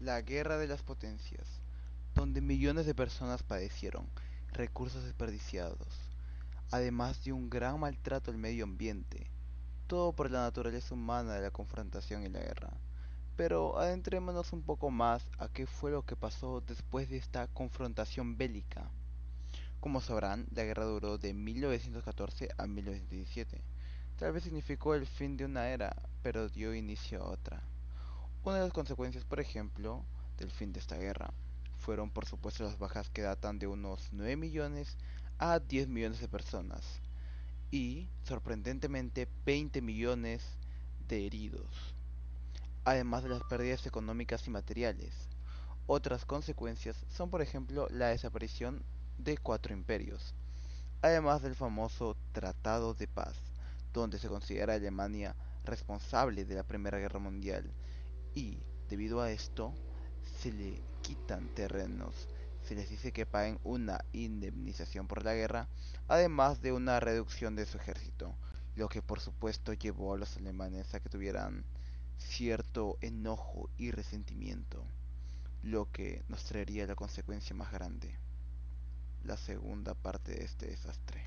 La Guerra de las Potencias, donde millones de personas padecieron recursos desperdiciados, además de un gran maltrato al medio ambiente, todo por la naturaleza humana de la confrontación y la guerra. Pero adentrémonos un poco más a qué fue lo que pasó después de esta confrontación bélica. Como sabrán, la guerra duró de 1914 a 1917. Tal vez significó el fin de una era, pero dio inicio a otra. Una de las consecuencias, por ejemplo, del fin de esta guerra fueron por supuesto las bajas que datan de unos 9 millones a 10 millones de personas y, sorprendentemente, 20 millones de heridos, además de las pérdidas económicas y materiales. Otras consecuencias son, por ejemplo, la desaparición de cuatro imperios, además del famoso Tratado de Paz, donde se considera a Alemania responsable de la Primera Guerra Mundial y, debido a esto, se le quitan terrenos, se les dice que paguen una indemnización por la guerra, además de una reducción de su ejército, lo que por supuesto llevó a los alemanes a que tuvieran cierto enojo y resentimiento, lo que nos traería la consecuencia más grande la segunda parte de este desastre.